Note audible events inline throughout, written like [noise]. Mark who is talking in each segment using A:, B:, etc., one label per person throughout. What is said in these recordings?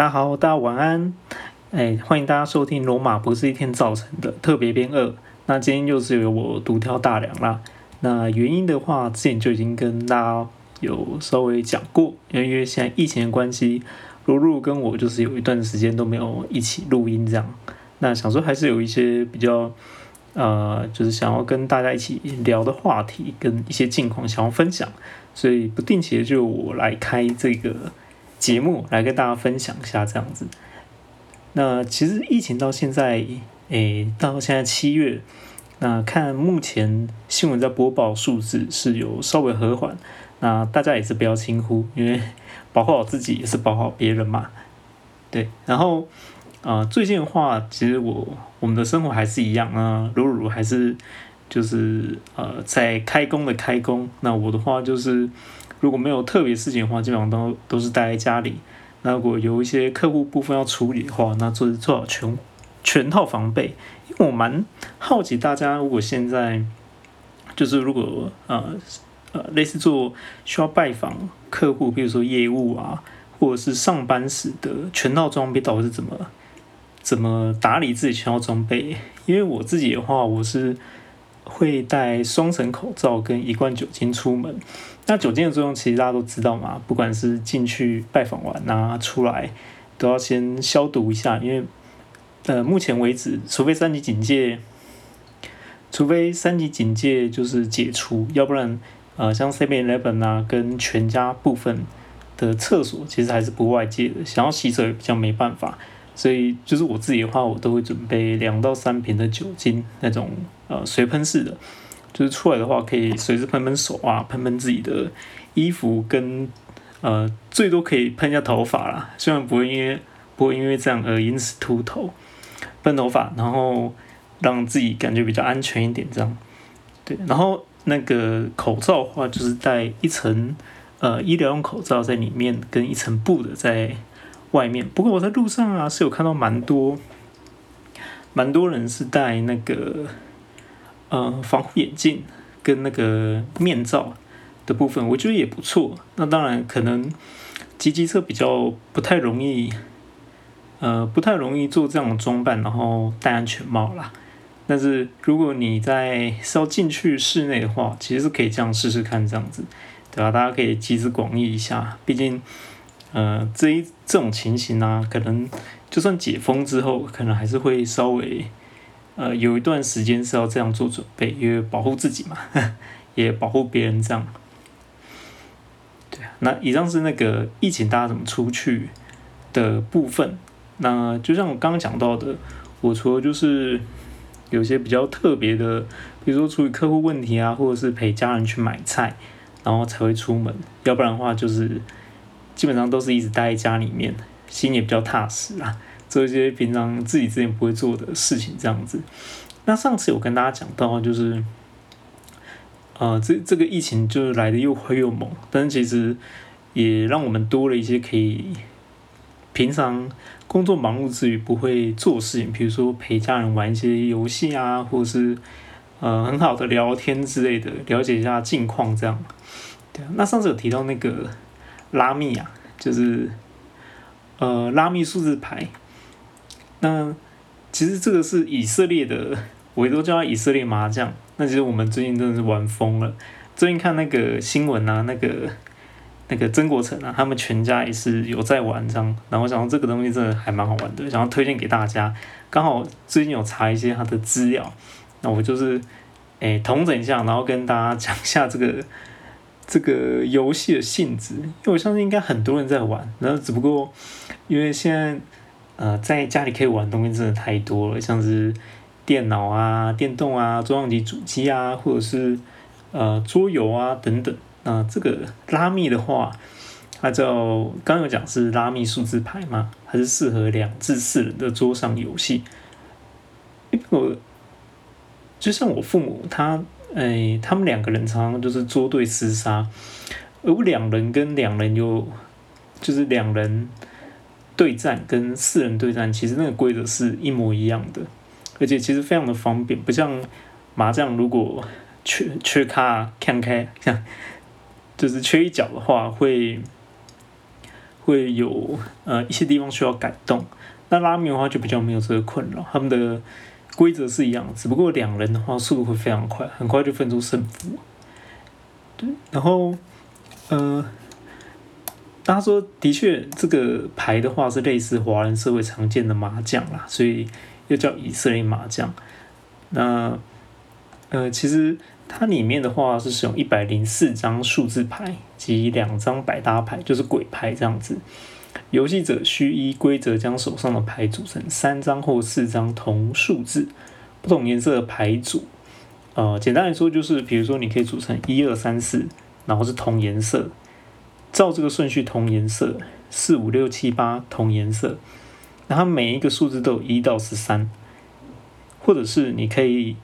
A: 大家好，大家晚安。哎，欢迎大家收听《罗马不是一天造成的》特别编二。那今天又是由我独挑大梁啦。那原因的话，之前就已经跟大家有稍微讲过，因为因为现在疫情的关系，露露跟我就是有一段时间都没有一起录音这样。那想说还是有一些比较呃，就是想要跟大家一起聊的话题跟一些近况想要分享，所以不定期的就我来开这个。节目来跟大家分享一下这样子。那其实疫情到现在，诶，到现在七月，那看目前新闻在播报数字是有稍微和缓。那大家也是不要轻忽，因为保护好自己也是保护好别人嘛。对，然后啊，最近的话，其实我我们的生活还是一样啊，如如还是就是呃在开工的开工。那我的话就是。如果没有特别事情的话，基本上都都是待在家里。那如果有一些客户部分要处理的话，那做做好全全套防备。因为我蛮好奇大家，如果现在就是如果呃呃类似做需要拜访客户，比如说业务啊，或者是上班时的全套装备到底是怎么怎么打理自己全套装备？因为我自己的话，我是。会戴双层口罩跟一罐酒精出门。那酒精的作用其实大家都知道嘛，不管是进去拜访完啊，出来都要先消毒一下。因为呃，目前为止，除非三级警戒，除非三级警戒就是解除，要不然呃，像 Seven Eleven 啊跟全家部分的厕所其实还是不外借的，想要洗手也比较没办法。所以就是我自己的话，我都会准备两到三瓶的酒精，那种呃随喷式的，就是出来的话可以随时喷喷手啊，喷喷自己的衣服，跟呃最多可以喷一下头发啦，虽然不会因为不会因为这样而因此秃头，喷头发，然后让自己感觉比较安全一点这样。对，然后那个口罩的话，就是戴一层呃医疗用口罩在里面，跟一层布的在。外面，不过我在路上啊是有看到蛮多，蛮多人是戴那个呃防护眼镜跟那个面罩的部分，我觉得也不错。那当然可能骑机车比较不太容易，呃不太容易做这样的装扮，然后戴安全帽啦。但是如果你在是要进去室内的话，其实是可以这样试试看，这样子，对吧？大家可以集思广益一下，毕竟。呃，这一这种情形呢，可能就算解封之后，可能还是会稍微呃有一段时间是要这样做准备，因为保护自己嘛，[laughs] 也保护别人这样。对啊，那以上是那个疫情大家怎么出去的部分。那就像我刚刚讲到的，我除了就是有些比较特别的，比如说处理客户问题啊，或者是陪家人去买菜，然后才会出门，要不然的话就是。基本上都是一直待在家里面，心也比较踏实啊，做一些平常自己之前不会做的事情，这样子。那上次有跟大家讲到，就是，呃，这这个疫情就是来的又快又猛，但是其实也让我们多了一些可以平常工作忙碌之余不会做事情，比如说陪家人玩一些游戏啊，或者是呃很好的聊天之类的，了解一下近况这样。对啊，那上次有提到那个。拉密啊，就是呃拉密数字牌。那其实这个是以色列的，我都叫它以色列麻将。那其实我们最近真的是玩疯了。最近看那个新闻啊，那个那个曾国成啊，他们全家也是有在玩这样。然后想到这个东西真的还蛮好玩的，想要推荐给大家。刚好最近有查一些他的资料，那我就是诶统整一下，然后跟大家讲一下这个。这个游戏的性质，因为我相信应该很多人在玩，然后只不过因为现在呃在家里可以玩的东西真的太多了，像是电脑啊、电动啊、桌上机、主机啊，或者是呃桌游啊等等。那这个拉密的话，它叫刚有讲是拉密数字牌嘛，还是适合两至四人的桌上游戏？我就像我父母他。哎，他们两个人常常就是捉对厮杀，而两人跟两人有，就是两人对战跟四人对战，其实那个规则是一模一样的，而且其实非常的方便，不像麻将如果缺缺卡看开，像就是缺一角的话，会会有呃一些地方需要改动。那拉面的话就比较没有这个困扰，他们的规则是一样，只不过两人的话速度会非常快，很快就分出胜负。对，然后呃，他说的确这个牌的话是类似华人社会常见的麻将啦，所以又叫以色列麻将。那呃，其实它里面的话是使用一百零四张数字牌及两张百搭牌，就是鬼牌这样子。游戏者需依规则将手上的牌组成三张或四张同数字、不同颜色的牌组。呃，简单来说就是，比如说你可以组成一二三四，然后是同颜色，照这个顺序同颜色，四五六七八同颜色，然后每一个数字都有一到十三，或者是你可以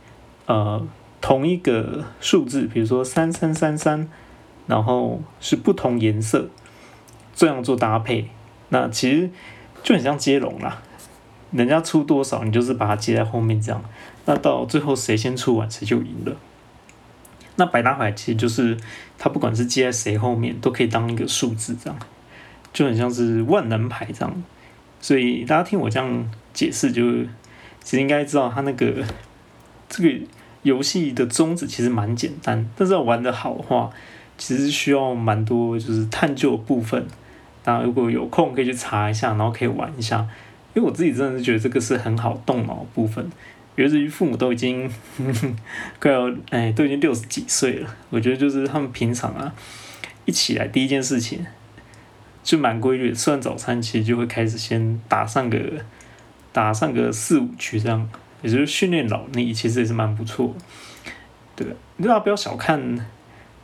A: 呃同一个数字，比如说三三三三，然后是不同颜色，这样做搭配。那其实就很像接龙啦，人家出多少，你就是把它接在后面这样。那到最后谁先出完，谁就赢了。那百搭牌其实就是它不管是接在谁后面，都可以当一个数字这样，就很像是万能牌这样。所以大家听我这样解释，就其实应该知道它那个这个游戏的宗旨其实蛮简单，但是要玩的好的话，其实需要蛮多就是探究的部分。那如果有空可以去查一下，然后可以玩一下，因为我自己真的是觉得这个是很好动脑部分。尤其父母都已经 [laughs] 快要哎，都已经六十几岁了，我觉得就是他们平常啊一起来第一件事情就蛮规律，吃完早餐其实就会开始先打上个打上个四五局这样，也就是训练脑力，其实也是蛮不错。对，大家不要小看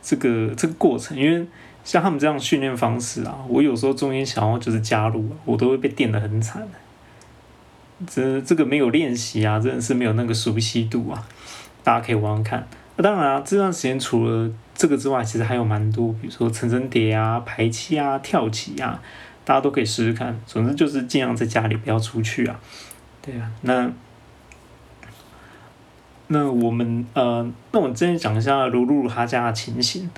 A: 这个这个过程，因为。像他们这样训练方式啊，我有时候中间想要就是加入，我都会被电的很惨。这这个没有练习啊，真的是没有那个熟悉度啊。大家可以玩玩看。那当然啊，这段时间除了这个之外，其实还有蛮多，比如说层层叠啊、排气啊、跳棋啊，大家都可以试试看。总之就是尽量在家里不要出去啊。对啊，那那我们呃，那我今天讲一下卢露他家的情形。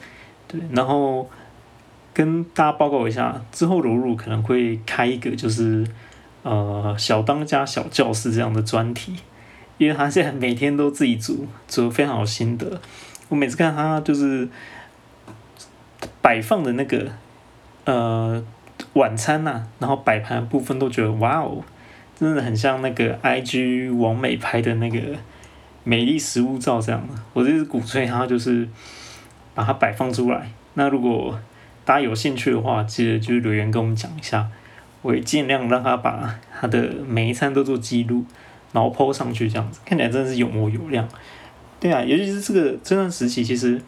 A: 对，然后。跟大家报告一下，之后柔柔可能会开一个就是呃小当家小教室这样的专题，因为他现在每天都自己煮，煮的非常有心得。我每次看他就是摆放的那个呃晚餐呐，然后摆盘部分都觉得哇哦，真的很像那个 IG 王美拍的那个美丽食物照这样的。我就是鼓吹他就是把它摆放出来。那如果大家有兴趣的话，记得就是留言跟我们讲一下，我也尽量让他把他的每一餐都做记录，然后 po 上去，这样子看起来真的是有模有样。对啊，尤其是这个这段时期，其实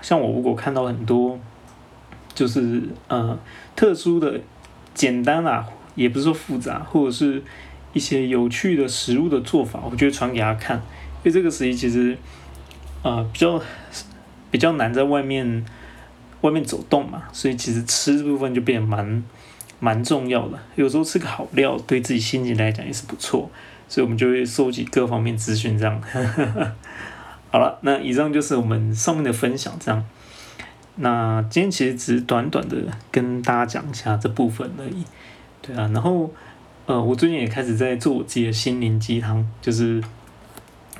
A: 像我如果看到很多，就是呃特殊的、简单啊，也不是说复杂，或者是一些有趣的食物的做法，我就会传给他看。因为这个时期其实呃比较比较难在外面。外面走动嘛，所以其实吃这部分就变得蛮蛮重要的。有时候吃个好料，对自己心情来讲也是不错。所以我们就会收集各方面资讯，这样。[laughs] 好了，那以上就是我们上面的分享，这样。那今天其实只是短短的跟大家讲一下这部分而已。对啊，然后呃，我最近也开始在做我自己的心灵鸡汤，就是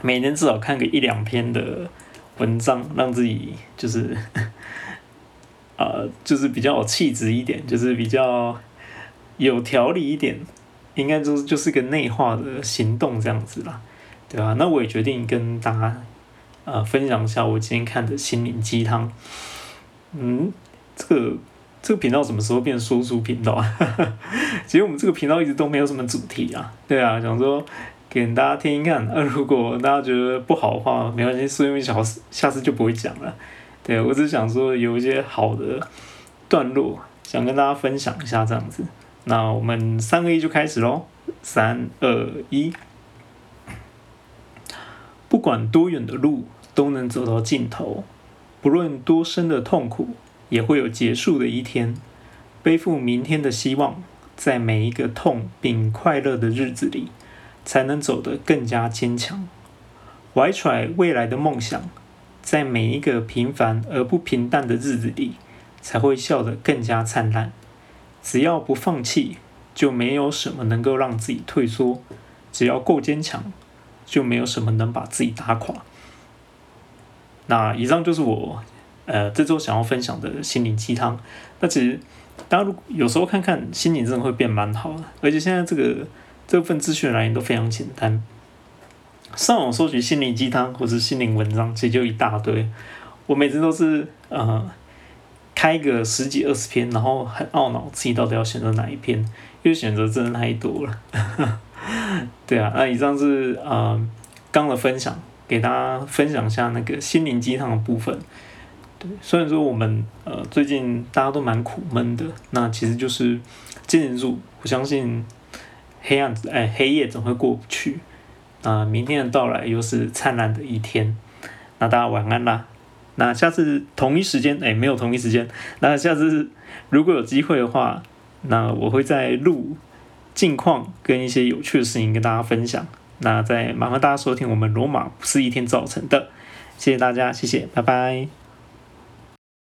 A: 每年至少看个一两篇的文章，让自己就是。呃，就是比较有气质一点，就是比较有条理一点，应该就是就是个内化的行动这样子啦，对吧？那我也决定跟大家呃分享一下我今天看的心灵鸡汤。嗯，这个这个频道什么时候变说书频道啊？[laughs] 其实我们这个频道一直都没有什么主题啊，对啊，想说给大家听一看，那如果大家觉得不好的话，没关系，是因为小下次就不会讲了。对，我只想说有一些好的段落，想跟大家分享一下这样子。那我们三个一就开始喽，三二一。不管多远的路都能走到尽头，不论多深的痛苦也会有结束的一天。背负明天的希望，在每一个痛并快乐的日子里，才能走得更加坚强。怀揣未来的梦想。在每一个平凡而不平淡的日子里，才会笑得更加灿烂。只要不放弃，就没有什么能够让自己退缩；只要够坚强，就没有什么能把自己打垮。那以上就是我呃这周想要分享的心灵鸡汤。那其实大家如有时候看看心灵真的会变蛮好的，而且现在这个这份资讯来源都非常简单，上网搜取心灵鸡汤或者心灵文章，其实就一大堆。我每次都是呃。开个十几二十篇，然后很懊恼自己到底要选择哪一篇，因为选择真的太多了。[laughs] 对啊，那以上是呃刚的分享，给大家分享一下那个心灵鸡汤的部分。对，虽然说我们呃最近大家都蛮苦闷的，那其实就是坚持住，我相信黑暗哎黑夜总会过不去。啊明天的到来又是灿烂的一天，那大家晚安啦。那下次同一时间，哎，没有同一时间。那下次如果有机会的话，那我会再录近况跟一些有趣的事情跟大家分享。那再麻烦大家收听我们罗马不是一天造成的，谢谢大家，谢谢，拜拜。